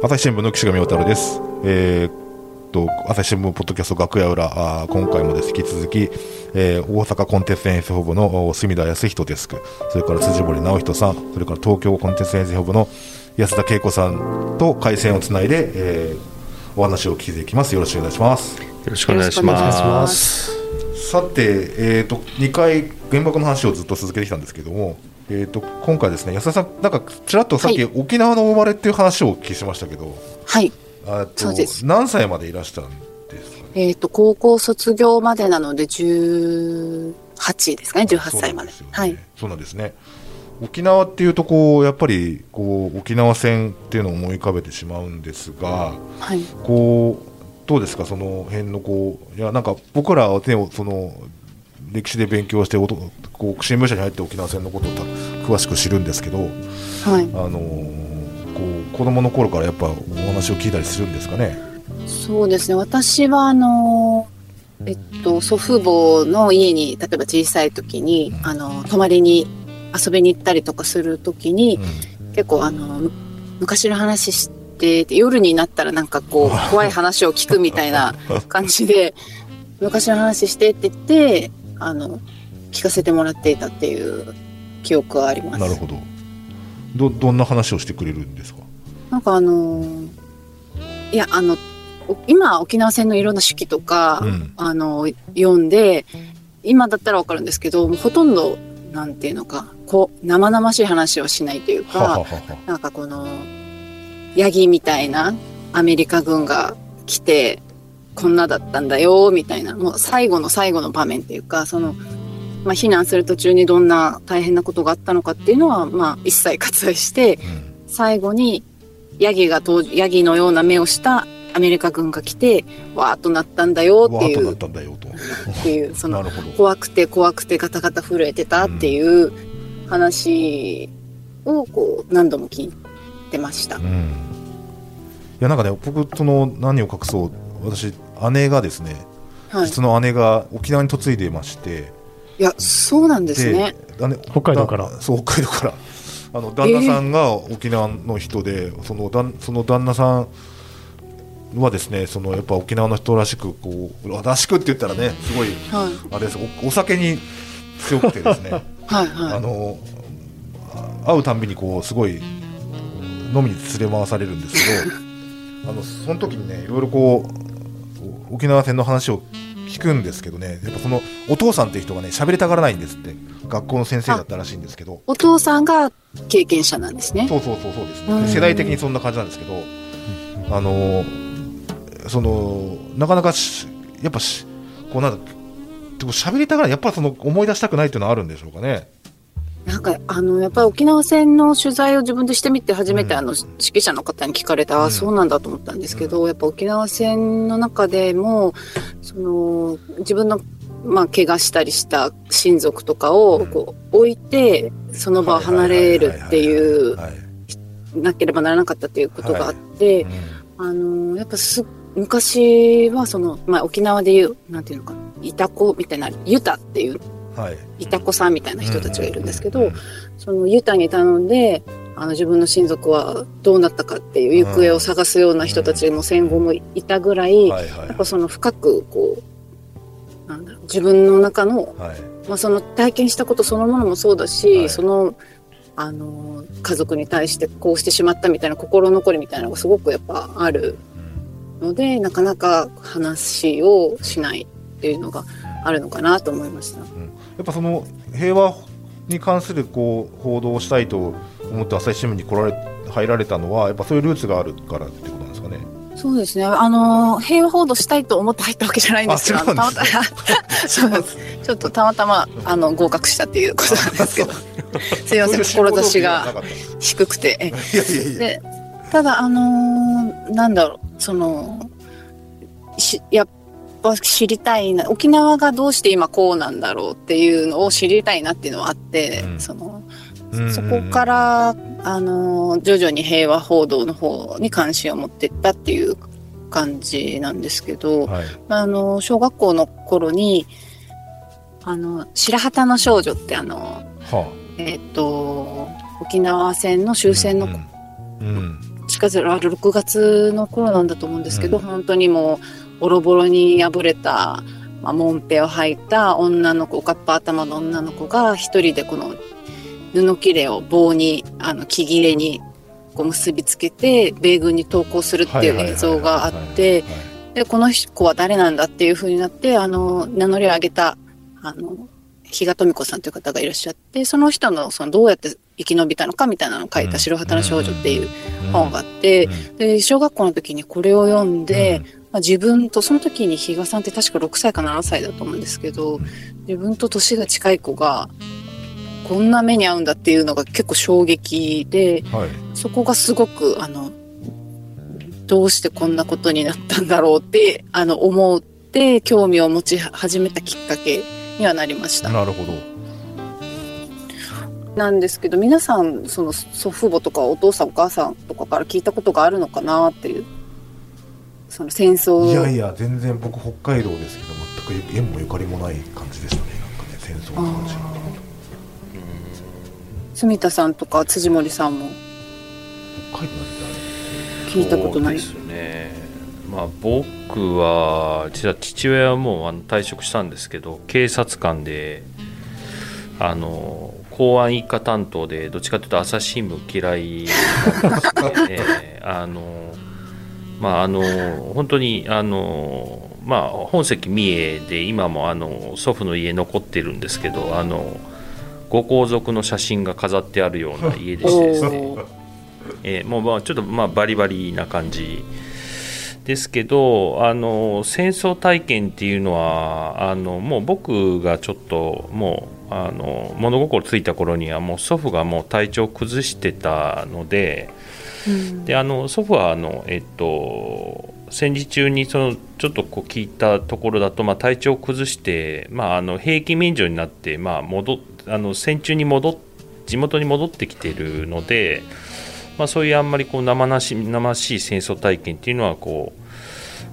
朝日新聞の岸上太郎です。えーっと、朝日新聞ポッドキャスト楽屋裏、あー今回もです、引き続き、えー大阪コンテンツ演出本部のお隅田康人デスク、それから辻森直人さん、それから東京コンテンツ演出本部の安田恵子さんと回線をつないで、えーお話を聞いていきます。よろしくお願いします。よろしくお願いしま。ますさて、えー、と2回原爆の話をずっと続けてきたんですけども、えー、と今回ですね安田さんなんかちらっとさっき、はい沖縄の生まれっていう話をお聞きしましたけどはい。あとそうです何歳までいらしたんですか？ねえっ、と、高校卒業までなので、18ですかね、18歳まで。そうなんすよねはい。そうなんですね沖縄っていうとこうやっぱりこう沖縄戦っていうのを思い浮かべてしまうんですが、はい。こうどうですか？その辺のこういやなんか僕らはねその歴史で勉強しておとこう新聞社に入って沖縄戦のことをた詳しく知るんですけど、はい。あのーこう子供の頃からやっぱお話を聞いたりするんですかね？そうですね。私は、あの、えっと、祖父母の家に、例えば小さい時に、あの、泊まりに遊びに行ったりとかする時に、結構、あの、昔の話して、夜になったらなんかこう、怖い話を聞くみたいな感じで、昔の話してって言って、あの、聞かせてもらっていたっていう記憶はあります。なるほど。どどんな話をしてくれるんですか？なんかあのーいや、あの、お今、沖縄戦のいろんな手記とか、うんあの、読んで、今だったらわかるんですけど、もうほとんど、なんていうのか、こう、生々しい話をしないというか、はははは。なんかこの、ヤギみたいなアメリカ軍が来て、こんなだったんだよ、みたいな、もう最後の最後の場面っていうか、その、まあ、避難する途中にどんな大変なことがあったのかっていうのは、まあ、一切割愛して、うん最後にヤギが登ヤギのような目をしたアメリカ軍が来てわーっとなったんだよっていう。っていうその。怖くて怖くてガタガタ震えてたっていう話をこう何度も聞いてましたう。ん。いやなんかね僕その何を隠そう私姉がですね、はい。実の姉が沖縄に嫁いでまして。いやそうなんですね。姉北海道からだそう北海道から あの旦那さんが沖縄の人で、その旦その旦那さんはですねそのやっぱ沖縄の人らしくこうらしくって言ったらねすごいはいあれですおお酒に強くてですね はいはい。あのあ会うたんびにこうすごい飲みに連れ回されるんですけど あのその時にねいろいろこう沖縄戦の話を聞くんですけどね。やっぱそのお父さんっていう人がね喋りたがらないんですって。学校の先生だったらしいんですけど。お父さんが経験者なんですね。そうそうそうそうですうん。ね世代的にそんな感じなんですけど。あのそのなかなかしやっぱしこうなんだでも喋りたがらないやっぱその思い出したくないっていうのはあるんでしょうかね。なんか、あの、やっぱり沖縄戦の取材を自分でしてみて、初めてうん。あの、指揮者の方に聞かれた、うん。あそうなんだと思ったんですけど、やっぱ沖縄戦の中でも、その、自分の、まあ、怪我したりした親族とかを、こう、置いて、その場を離れるっていう、はいなければならなかったっていうことがあって、うん。あの、やっぱす、昔はその、まあ、沖縄でいう、なんていうのかな、いたこみたいな、ユタっていう、はい。いたこさんみたいな人たちがいるんですけど、うんそのユタに頼んで、あの自分の親族はどうなったかっていう行方を探すような人たちも戦後もいたぐらい、やっぱその深くこう、なんだろう、自分の中の、はい。まあその体験したことそのものもそうだし、はい。その、あの、家族に対してこうしてしまったみたいな心残りみたいなのがすごくやっぱあるので、なかなか話をしないっていうのがあるのかなと思いました。やっぱその平和に関するこう報道をしたいと思って朝日新聞に来られ入られたのはやっぱそういうルーツがあるからってことなんですかね。そうですね。あの、平和報道したいと思って入ったわけじゃないんですけど、たまたま、そうなんです。ちょっとたまたま、あの、合格したっていうことなんですけど、すいません、志が低くて。え いやいやいや。で、ただ、あのーなんだろう、その、し、やっぱ知りたいな、沖縄がどうして今こうなんだろうっていうのを知りたいなっていうのはあって、うん。その、うん。そこから、あの、徐々に平和報道の方に関心を持っていったっていう感じなんですけど、はい。あの、小学校の頃に、あの、白旗の少女ってあの、はえっ、と、沖縄戦の終戦のうんうん。8月、6月の頃なんだと思うんですけど、うん、本当にもう、ボロボロに破れた、まあ、モンペを履いた女の子、おかっぱ頭の女の子が一人でこの布切れを棒に、あの、木切れにこう結びつけて、米軍に投降するっていう映像があって、で、この子は誰なんだっていうふうになって、あの、名乗りを上げた、あの、比嘉富子さんという方がいらっしゃって、その人のそのどうやって生き延びたのかみたいなのを書いた白旗の少女っていう本があって、で、小学校の時にこれを読んで、まあ、自分と、その時に比嘉さんって確か6歳か7歳だと思うんですけど、自分と年が近い子が、こんな目に遭うんだっていうのが結構衝撃で、はい、そこがすごく、あの、どうしてこんなことになったんだろうって、あの、思って興味を持ち始めたきっかけにはなりました。なるほど。なんですけど皆さんその祖父母とかお父さんお母さんとかから聞いたことがあるのかなっていうその戦争。いやいや全然僕北海道ですけど全く縁もゆかりもない感じでしたねなんかね戦争の話住田さんとか辻森さんも。北海道聞いたことない。ですねまあ僕は実は父親はもうあの退職したんですけど警察官であの公安一課担当でどっちかというと朝日新聞嫌いですねあのまああの本当にあのまあ本籍三重で今もあの祖父の家残ってるんですけどあのご皇族の写真が飾ってあるような家でしてですね、えー、もうまあちょっとまあバリバリな感じですけどあの戦争体験っていうのはあのもう僕がちょっともうあの物心ついた頃にはもう祖父がもう体調を崩してたのでうん、であの祖父はあの、えっと、戦時中にそのちょっとこう聞いたところだと、まあ、体調を崩して、まあ、あの兵役免除になって、まあ、戻あの戦中に戻っ地元に戻ってきているので、まあ、そういうあんまりこう生なし生しい戦争体験っていうのはこう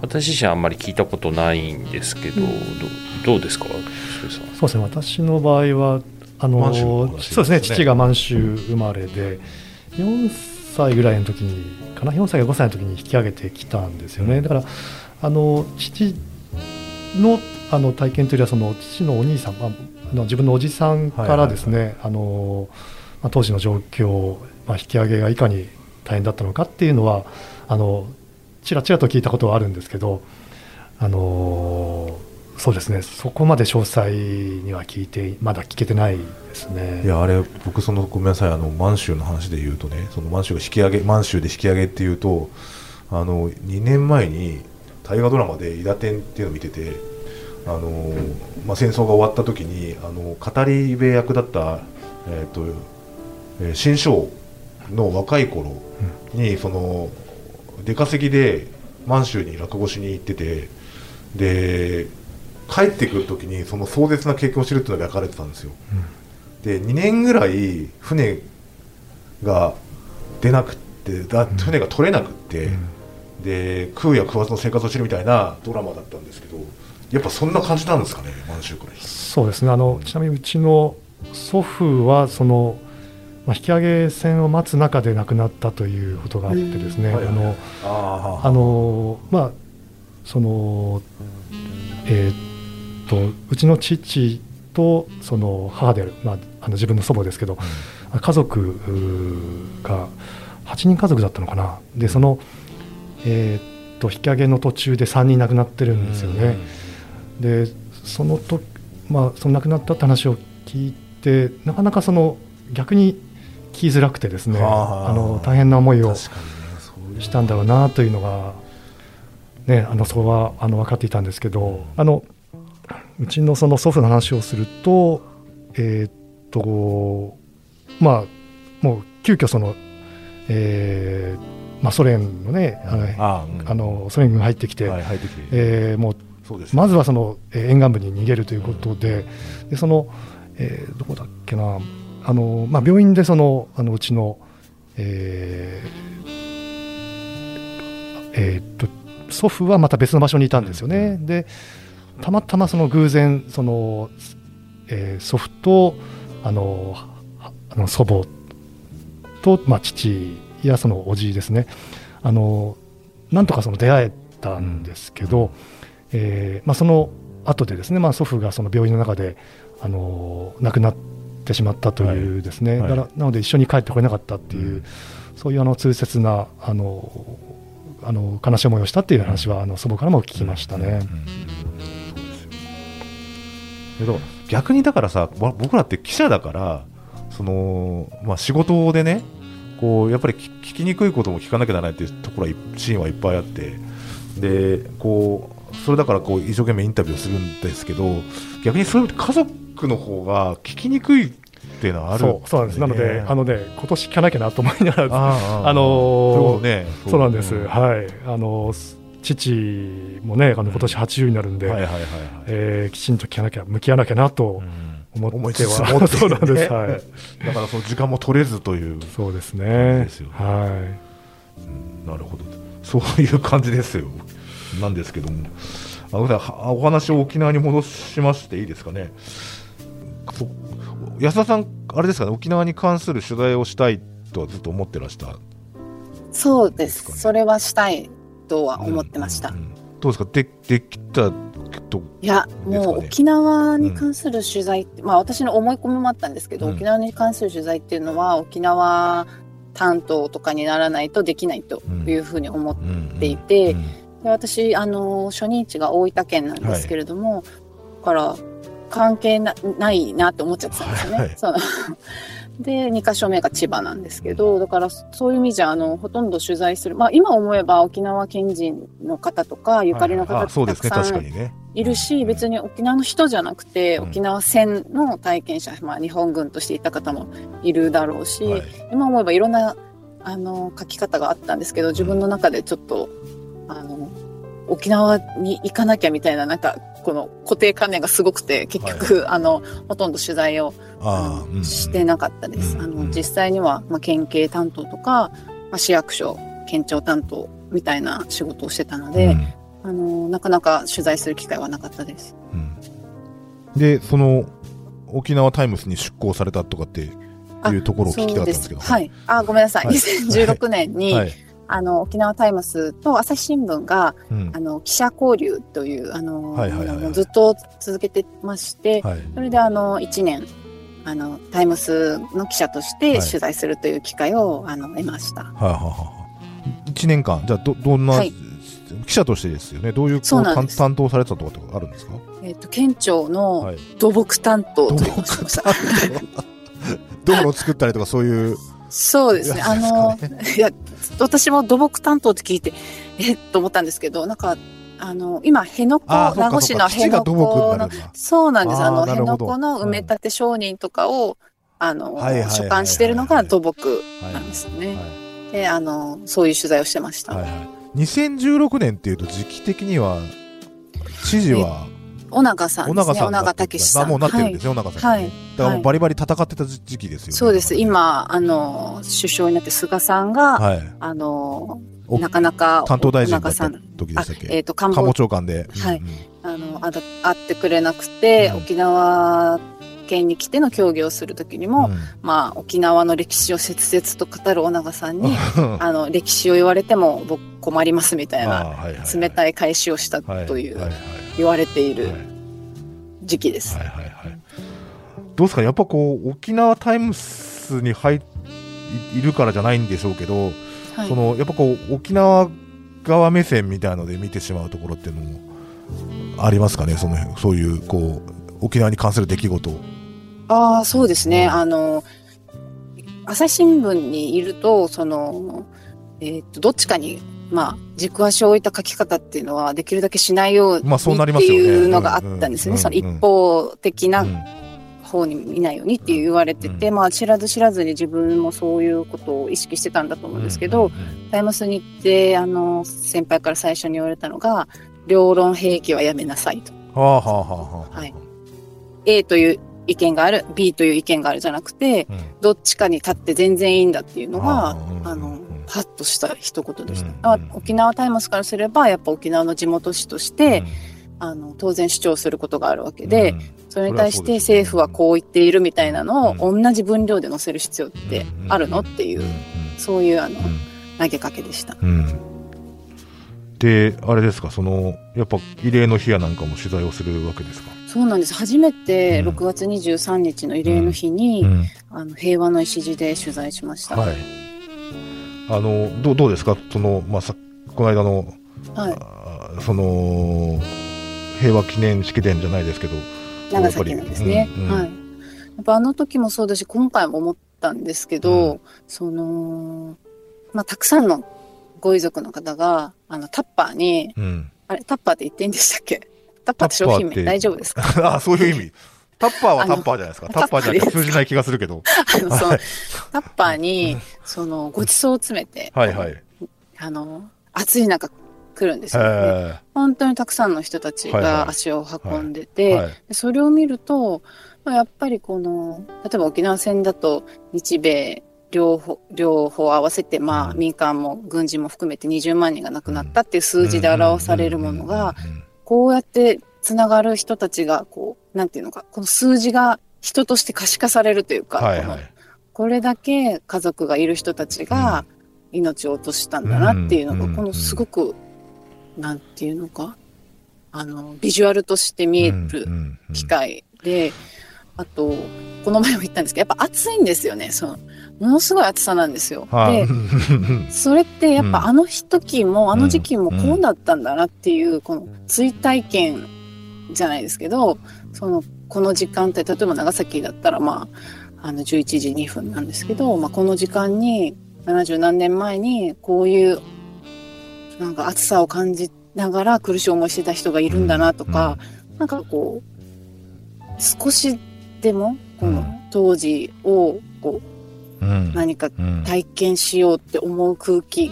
私自身はあんまり聞いたことないんですけど、うん、どどうですか？そうですね。私の場合はあの、ね、そうですね。父が満州生まれで4歳ぐらいの時にかな？4歳か5歳の時に引き上げてきたんですよね、だからあの父のあの体験というよりはその父のお兄さん、まあ、の自分のおじさんからですね、あのまあ、当時の状況、まあ、引き上げがいかに大変だったのかっていうのはあのちらちらと聞いたことはあるんですけど、あのそうですねそこまで詳細には聞いてまだ聞けてないですね。いやあれ僕そのごめんなさいあの満州の話で言うとねその満州が引き上げ満州で引き上げっていうとあの2年前に大河ドラマで「伊達天」っていうのを見ててあの、まあ、戦争が終わった時にあの語り部役だった、えーとえー、新章の若い頃に、うん、その出稼ぎで満州に落語しに行っててで帰ってくるときにその壮絶な経験を知るっていうのが描かれてたんですよ、うん、で2年ぐらい船が出なくってだ船が取れなくって、うん、で食うや食わずの生活をしてるみたいなドラマだったんですけどやっぱそんな感じなんですかね満州からそうですね。あのちなみにうちの祖父はその、まあ、引き上げ船を待つ中で亡くなったということがあってですね、あのあのまあそのえーとうちの父とその母である、まあ、あの自分の祖母ですけど、うん、家族が8人家族だったのかな。でその、えー、と引き上げの途中で3人亡くなってるんですよね。うん、でそのと、まあ、その亡くなったって話を聞いてなかなかその逆に聞きづらくてですねあ。の大変な思いをしたんだろうなというのが、ね、あのそこはあの分かっていたんですけどあのうちのその祖父の話をするとえー、っとまあもう急遽その、えーまあ、ソ連のね、ああのソ連軍が入ってきて、はい、入ってきて。えー、もうう、ね、まずはその、えー、沿岸部に逃げるということでうん、でその、えー、どこだっけなあの、まあ、病院でそのあのうちの、えーえー、っと祖父はまた別の場所にいたんですよね。うん、でたまたまその偶然その、えー、祖父とあのあの祖母と、まあ、父やそのおじいですね。あのなんとかその出会えたんですけど、えーまあ、その後でですね、まあ、祖父がその病院の中であの亡くなってしまったというですね、はい。はい、なので一緒に帰ってこれなかったっていう、うん、そういうあの痛切なあのあの悲しい思いをしたっていう話は、あの祖母からも聞きましたね。けど逆にだからさ僕らって記者だからその、まあ、仕事でねこうやっぱり聞きにくいことも聞かなきゃならないっていうところはシーンはいっぱいあってでこうそれだからこう一生懸命インタビューをするんですけど逆にそういう家族の方が聞きにくいっていうのはある、ね、そうなんです。なのであのね今年聞かなきゃなと思いながらあのね、そう。なんです、はい。あの父もねあの今年80になるんで、きちんと聞かなきゃ向き合わなきゃなと、思っては、そうなんです、はい、だからその時間も取れずというそうですね。ですよね、はい、なるほど。そういう感じですよ。なんですけども。あお話を沖縄に戻しましていいですかね安田さんあれですかね沖縄に関する取材をしたいとはずっと思ってらした？そうです、ね、それはしたいとは思ってました、うん。うん、どうですか？でできたと、いや、もう沖縄に関する取材って、うん、まあ私の思い込みもあったんですけど、うん、沖縄に関する取材っていうのは沖縄担当とかにならないとできないというふうに思っていて、で私あの初任地が大分県なんですけれども、はい、だから関係ないなって思っちゃってたんですよね。はいはい、その で、2箇所目が千葉なんですけど、だからそういう意味じゃ、あの、ほとんど取材する。まあ、今思えば沖縄県人の方とか、ゆかりの方たくさんいるし、別に沖縄の人じゃなくて、沖縄戦の体験者、まあ、日本軍としていた方もいるだろうし、今思えばいろんな、あの、書き方があったんですけど、自分の中でちょっと、あの、沖縄に行かなきゃみたいな、なんか、この固定観念がすごくて、結局、はい、あの、ほとんど取材をしてなかったです。あの、実際には、まあ、県警担当とか、まあ、市役所、県庁担当みたいな仕事をしてたので、うん、あの、なかなか取材する機会はなかったです。うん、で、その、沖縄タイムスに出向されたとかっていうところを聞きたかったんですけど。はい。あ、ごめんなさい。はい、2016年に、はいあの、沖縄タイムスと朝日新聞が、うん、あの、記者交流という、あの、はいはいはい、ずっと続けてまして、はい、それであの、1年、あの、タイムスの記者として取材するという機会を、はい、あの、得ました。はいはいはい。1年間、じゃあ、ど、どんな、はい、記者としてですよね。どういうこう担担当されてたとかってあるんですか？えっ、ー、と、県庁の土木担当というしました。道路 を作ったりとかそういう。そうですね。あの、いや、私も土木担当って聞いて、えっと思ったんですけど、なんか、あの、今、辺野古、名護市の辺野古の、そうなんです。あの、辺野古の埋め立て商人とかを、あの、所管してるのが土木なんですね。で、あの、そういう取材をしてました。はいはい、2016年っていうと時期的には、知事は、尾長さんですね。尾長武さん。もうなってるんですよ、尾長さん。はい。だからバリバリ戦ってた時期ですよね。そうです。今、あの、首相になって菅さんが、はい、あの、なかなか、担当大臣だった時でしたっけ？えっ、と、官房長官で。はい。あの、あ会ってくれなくて、沖縄県に来ての協議をするときにも、うん、まあ、沖縄の歴史を切々と語る尾長さんに、あの、歴史を言われても僕困りますみたいな、冷たい返しをしたという、言われている時期です。はいはいはい。どうですか？やっぱこう、沖縄タイムスに入いるからじゃないんでしょうけど、はい、その、やっぱこう、沖縄側目線みたいので見てしまうところっていうのもありますかね？その、そういう、こう、沖縄に関する出来事ああ、そうですね。あの、朝日新聞にいると、その、えっ、と、どっちかに、まあ、軸足を置いた書き方っていうのは、できるだけしないようにっていうのがあったんですね。その一方的な方に見ないようにって言われてて、まあ、知らず知らずに自分もそういうことを意識してたんだと思うんですけど、タイムスに行って、あの、先輩から最初に言われたのが、両論兵器はやめなさいと。はあはあはあ。はい。A という意見がある、B という意見があるじゃなくて、うん、どっちかに立って全然いいんだっていうのが、あの、パッとした一言でした。うん、沖縄タイムスからすれば、やっぱ沖縄の地元紙として、あの、当然主張することがあるわけで、それに対して政府はこう言っているみたいなのを同じ分量で載せる必要ってあるのっていう、そういうあの、投げかけでした。うん。で、あれですか、その、やっぱ慰霊の日やなんかも取材をするわけですか？そうなんです。初めて6月23日の慰霊の日に、うん。うん、あの平和の礎で取材しました。はい。あの、どうどうですか？その、まあ、さこの間の、はい、その、平和記念式典じゃないですけど、長崎なんですね。うんうん、はい。やっぱあの時もそうだし、今回も思ったんですけど、うん、その、まあ、たくさんのご遺族の方が、あの、タッパーに、うん、あれ、タッパーって言っていいんでしたっけ？タッパーって商品名大丈夫ですか？あそういう意味。タッパーはタッパーじゃないですか。タッパーじゃなくて通じない気がするけど。あの、その、タッパーに、その、ごちそうを詰めて、はいはい。あの、暑い中来るんですよね。本当にたくさんの人たちが足を運んでて、それを見ると、まあ、やっぱりこの、例えば沖縄戦だと日米両方、両方合わせて、まあ、民間も軍事も含めて20万人が亡くなったっていう数字で表されるものが、こうやってつながる人たちが、こう、なんていうのか、この数字が人として可視化されるというか、はいはい、これだけ家族がいる人たちが命を落としたんだなっていうのが、このすごく、なんていうのか、あの、ビジュアルとして見える機会で、あと、この前も言ったんですけど、やっぱ暑いんですよね、その、ものすごい暑さなんですよ。で、それってやっぱあの時も、あの時期もこうだったんだなっていう、この追体験じゃないですけど、その、この時間って、例えば長崎だったらまあ、あの11時2分なんですけど、まあ、この時間に70何年前にこういうなんか暑さを感じながら苦しい思いしてた人がいるんだなとか、うん、なんかこう少しでもこの当時をこう何か体験しようって思う空気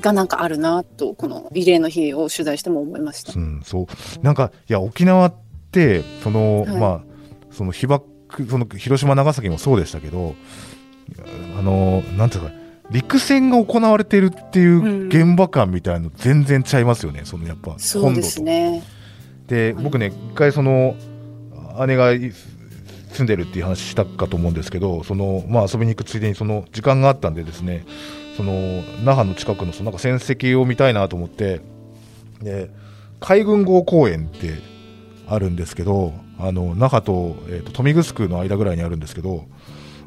がなんかあるなとこの慰霊の日を取材しても思いました。うん、そう。なんかいや沖縄ってその、はい、まあその被爆その広島長崎もそうでしたけどあのなんていうか陸戦が行われてるっていう現場感みたいの全然ちゃいますよね、うん、そのやっぱ本土と。ね、で僕ね一回その姉が住んでるっていう話したかと思うんですけどその、まあ、遊びに行くついでにその時間があったんでですねその那覇の近くのそのなんか戦績を見たいなと思ってで海軍号公園ってあるんですけどあの那覇と,、えーと、豊見城の間ぐらいにあるんですけど、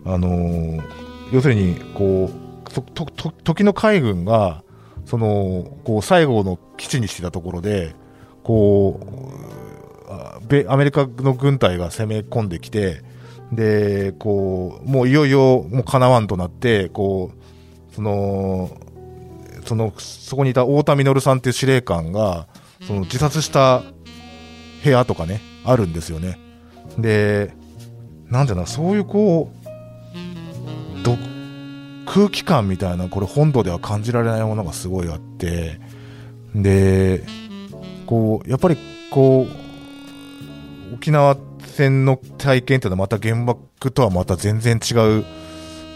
あのー、要するにこうとと時の海軍がそのこう最後の基地にしてたところでこうアメリカの軍隊が攻め込んできて、で、こう、もういよいよ、もうかなわんとなって、こう、その、その、そこにいた太田稔さんっていう司令官が、その自殺した部屋とかね、あるんですよね。で、なんていうの、そういうこう、ど空気感みたいな、これ本土では感じられないものがすごいあって、で、こう、やっぱりこう、沖縄戦の体験っていうのはまた原爆とはまた全然違う、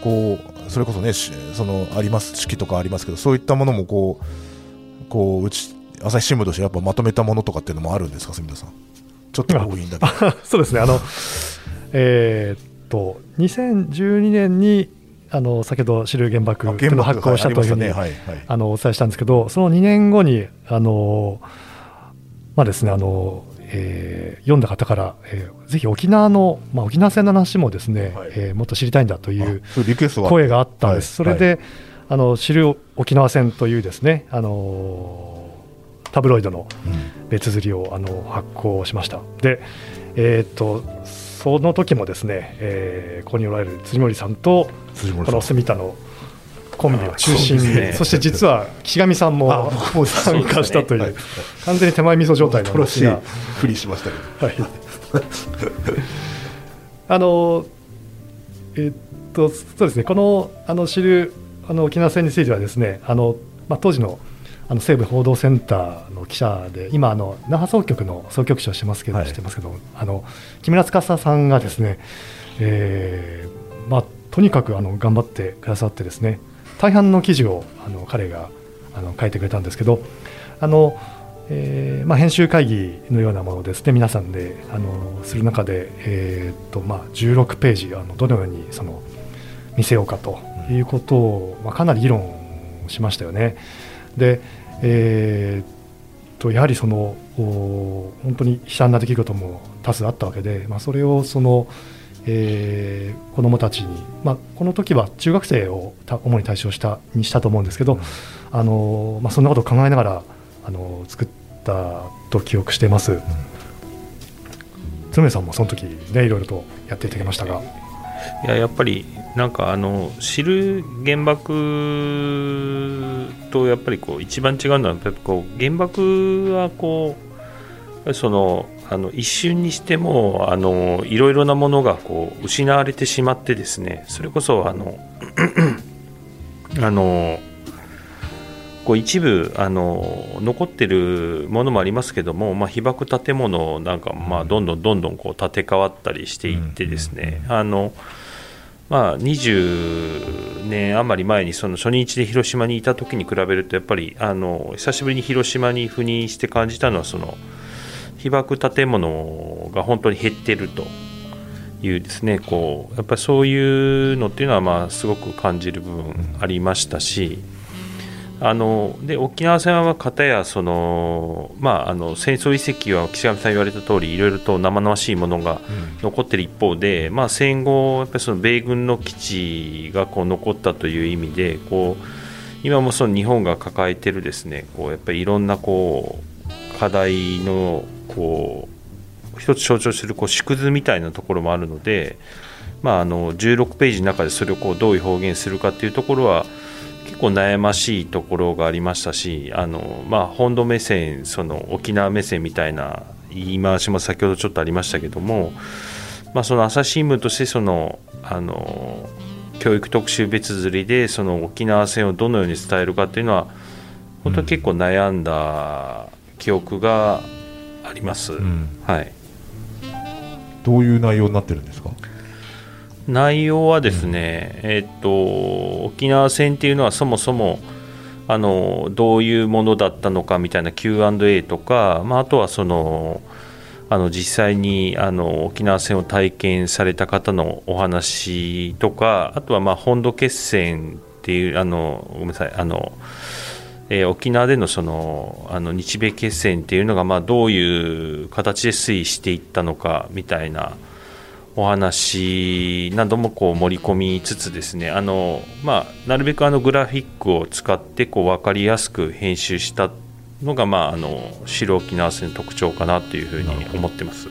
こう、それこそね、その、あります、式とかありますけど、そういったものもこう、こう、うち、朝日新聞としてやっぱまとめたものとかっていうのもあるんですか、住田さん？ちょっと多いんだけど。そうですね、あの、えー、っと、2012年に、あの先ほど知る原爆の発行したというふうに、あのお伝えしたんですけど、その2年後に、あのまあですね、あのえー、読んだ方から、えー、ぜひ沖縄の、まあ、沖縄戦の話もですね、はい、えー、もっと知りたいんだという声があったんです。はい、それで、はい、あの知る沖縄戦というですね、あのタブロイドの別釣りを、あの発行しました。で、えっ、とその時もですね、えー、ここにおられる辻森さんとこの住田のコンビを中心に、ね、そして実は岸上さんも参加したという、ねはい、完全に手前味噌状態なんですが、ふりしましたけど、はい、あのえっとそうですね、このあの知るあの沖縄戦についてはですね、あのまあ、当時のあの西部報道センターの記者で今あの那覇総局の総局長してますけど、はい、してますけどあの木村司さんがですね、えーまあ、とにかくあの頑張ってくださってですね大半の記事をあの彼があの書いてくれたんですけどあの、えーまあ、編集会議のようなものですね皆さんであのする中で、えーとまあ、16ページあのどのようにその見せようかということを、まあ、かなり議論しましたよね。で、えー、とやはりその本当に悲惨な出来事も多数あったわけで、まあ、それをその、えー、子どもたちに、まあ、この時は中学生を主に対象したにしたと思うんですけど、うん、あのまあ、そんなことを考えながらあの作ったと記憶しています。うん、常さんもその時ねいろいろとやっていただきましたが。いややっぱりなんかあの知る原爆とやっぱりこう一番違うのはやっぱりこう原爆はこうそのあの一瞬にしてもあのいろいろなものがこう失われてしまってですねそれこそあのあのこう一部あの残ってるものもありますけども、まあ、被爆建物なんか、まあ、どんどんどんどんこう建て替わったりしていってですね、あのまあ、20年余り前にその初日で広島にいた時に比べるとやっぱりあの久しぶりに広島に赴任して感じたのはその被爆建物が本当に減ってるというですねこうやっぱりそういうのっていうのはまあすごく感じる部分ありましたし。あので沖縄戦は片やその、まあ、あの戦争遺跡は岸上さん言われた通りいろいろと生々しいものが残っている一方で、うん、まあ、戦後やっぱりその米軍の基地がこう残ったという意味でこう今もその日本が抱えているですねこうやっぱりいろんなこう課題のこう一つ象徴するこう縮図みたいなところもあるので、まあ、あの16ページの中でそれをこうどういう表現するかというところは結構悩ましいところがありましたしあの、まあ、本土目線その沖縄目線みたいな言い回しも先ほどちょっとありましたけども、まあ、その朝日新聞としてそのあの教育特集別釣りでその沖縄戦をどのように伝えるかっていうのは本当に結構悩んだ記憶があります、うん、はい、どういう内容になってるんですか？内容はですね、うん、えっと沖縄戦っていうのはそもそもあのどういうものだったのかみたいな Q&A とか、まあ、あとはそのあの実際にあの沖縄戦を体験された方のお話とかあとはまあ本土決戦っていうあのごめんなさいあの、えー、沖縄でのそのあの日米決戦っていうのがまあどういう形で推移していったのかみたいなお話などもこう盛り込みつつですねあの、まあ、なるべくあのグラフィックを使ってこう分かりやすく編集したのが、まあ、あの白沖縄戦の特徴かなというふうに思ってます。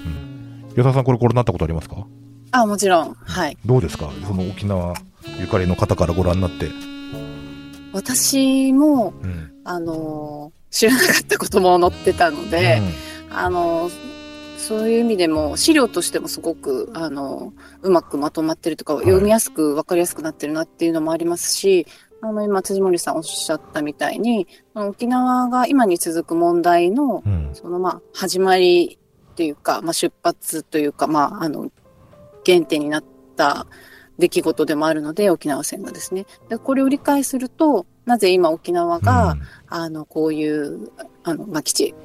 与田さんこれご覧になったことありますか？あもちろん。はい。どうですか？その沖縄ゆかりの方からご覧になって私も、うん、あの知らなかったことも載ってたので、うん、あのそういう意味でも資料としてもすごくあのうまくまとまってるとか、読みやすく分かりやすくなってるなっていうのもありますしあの今辻森さんおっしゃったみたいに沖縄が今に続く問題の、うん、そのまあ始まりというか、まあ、出発というか、まあ、あの原点になった出来事でもあるので沖縄戦がですね。でこれを理解するとなぜ今沖縄が、うん、あのこういうあの、まあ、基地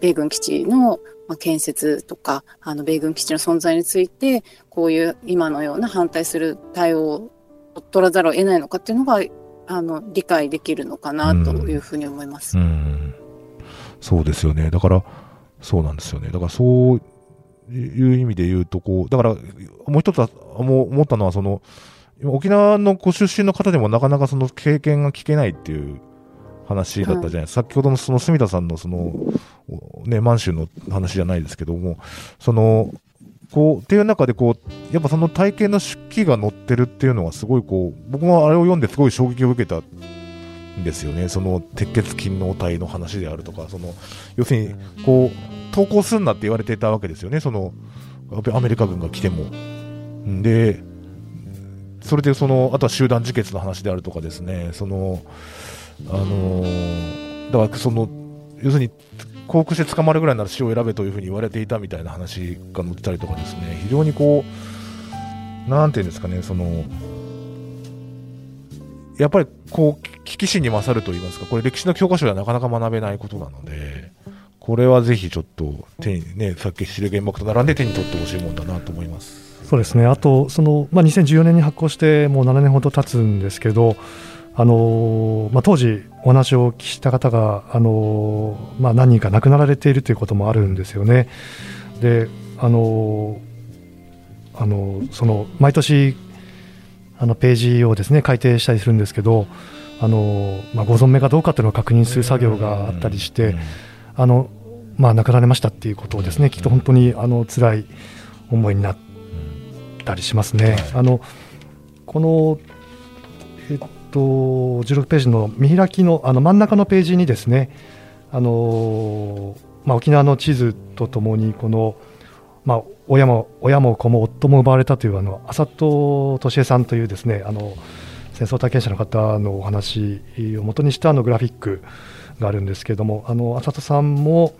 米軍基地のまあ、建設とかあの米軍基地の存在についてこういう今のような反対する対応を取らざるを得ないのかっていうのがあの理解できるのかなというふうに思います、うんうん、そうですよね。だからそうなんですよね。だからそういう意味で言うとこうだからもう一つはもう思ったのはその沖縄のご出身の方でもなかなかその経験が聞けないっていう話だったじゃないですか、はい、先ほどのその住田さんのその、ね、満州の話じゃないですけども、その、こう、っていう中でこう、やっぱその体験の出記が載ってるっていうのはすごいこう、僕もあれを読んですごい衝撃を受けたですよね。その鉄血勤労体の話であるとか、その、要するに、こう、投降すんなって言われていたわけですよね。その、アメリカ軍が来ても。で、それでその、あとは集団自決の話であるとかですね、その、あの、だからその要するに降伏して捕まるぐらいなら死を選べというふうに言われていたみたいな話が載ってたりとかですね非常にこうなんていうんですかねそのやっぱりこう危機心に勝ると言いますかこれ歴史の教科書ではなかなか学べないことなのでこれはぜひちょっと手にねさっき知る原爆と並んで手に取ってほしいもんだなと思いますそうですねあとその、まあ、2014年に発行してもう7年ほど経つんですけどあのまあ、当時お話をお聞きした方が、あのまあ、何人か亡くなられているということもあるんですよね。であのあのその毎年あのページをですね改訂したりするんですけどあの、まあ、ご存命かどうかというのを確認する作業があったりして、あのまあ、亡くなられましたっていうことをですねきっと本当にあの辛い思いになったりしますね。あのこのえっと16ページの見開きのあの真ん中のページにですねあの、まあ、沖縄の地図とともにこの、まあ、親も親も子も夫も奪われたというあの浅戸俊恵さんというですねあの戦争体験者の方のお話をもとにしたあのグラフィックがあるんですけれどもあの浅戸さんも、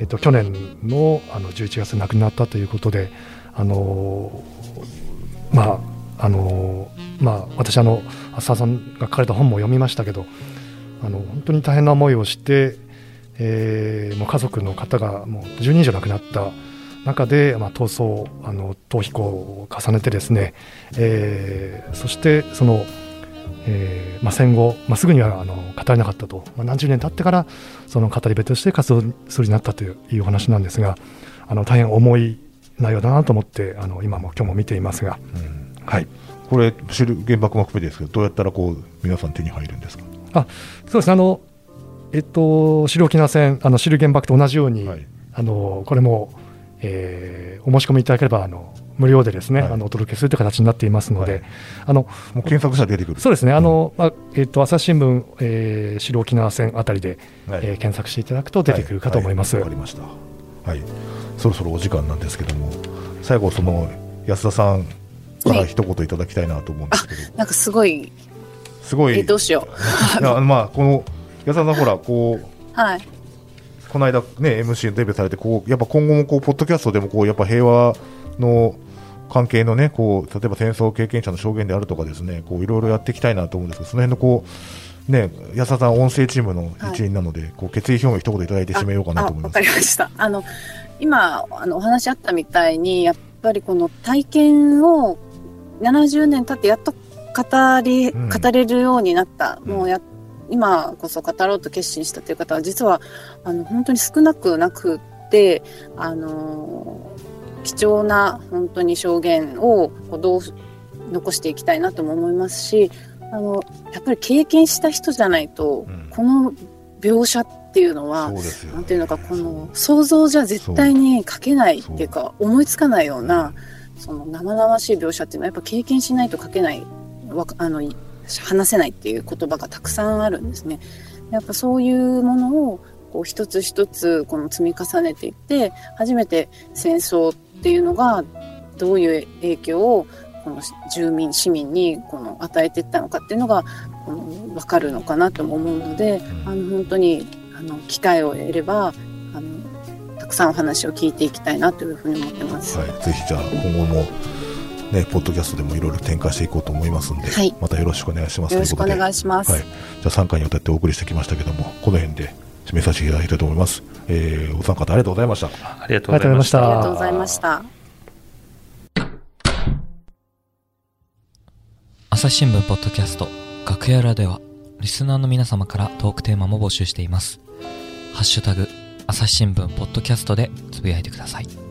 えっと、去年のあの11月亡くなったということであのまああのまあ私あの浅田さんが書かれた本も読みましたけどあの本当に大変な思いをして、えー、もう家族の方がもう10人以上亡くなった中で、まあ、逃走あの逃避行を重ねてですね、えー、そしてその、えーまあ、戦後、まあ、すぐにはあの語れなかったと、まあ、何十年経ってからその語り部として活動するようになったというお話なんですがあの大変重い内容だなと思ってあの今も今日も見ていますが、うん、はい、これ知る原爆も含めてですけどどうやったらこう皆さん手に入るんですか？あそうですね。あのえっと、知る沖縄戦、あの知る原爆と同じように、はい、あのこれもえー、お申し込みいただければあの無料でですね、はい、あのお届けするという形になっていますので、はい、あの検索したら出てくる。そうですね、あの、まあえーと、朝日新聞、えー、白沖縄線あたりで、はい、えー、検索していただくと出てくるかと思います。わ、かりました。はい、そろそろお時間なんですけども、最後その安田さんから一言いただきたいなと思うんですけど、なんかすごい。すごい、えどうしよう。いやまあこの安田さんほらこう。はいこの間ね MC デビューされてこうやっぱ今後もこうポッドキャストでもこうやっぱ平和の関係のねこう例えば戦争経験者の証言であるとかですねこういろいろやっていきたいなと思うんですけどその辺のこうね安田さん音声チームの一員なので、はい、こう決意表明一言いただいて締めようかなと思います。わかりました。あの今あのお話あったみたいにやっぱりこの体験を70年経ってやっと語り、うん、語れるようになった、もうやっ今こそ語ろうと決心したという方は実はあの本当に少なくなくてあの貴重な本当に証言をどう残していきたいなとも思いますしあのやっぱり経験した人じゃないと、うん、この描写っていうのは、ね、なんていうのかこの想像じゃ絶対に書けないっていうか思いつかないようなその生々しい描写っていうのはやっぱ経験しないと書けないあの話せないっていう言葉がたくさんあるんですね。やっぱそういうものをこう一つ一つこの積み重ねていって初めて戦争っていうのがどういう影響をこの住民市民にこの与えていったのかっていうのがこの分かるのかなとも思うのであの本当にあの機会を得ればあのたくさんお話を聞いていきたいなというふうに思ってます。はい、ぜひじゃあ今後もね、ポッドキャストでもいろいろ展開していこうと思いますんで、はい、またよろしくお願いしますよろしくお願いします、はい、じゃあ3回にわたってお送りしてきましたけどもこの辺で締めさせていただきたいと思います、えー、お三方ありがとうございました。ありがとうございました。ありがとうございました。朝日新聞ポッドキャスト楽屋裏ではリスナーの皆様からトークテーマも募集しています。ハッシュタグ朝日新聞ポッドキャストでつぶやいてください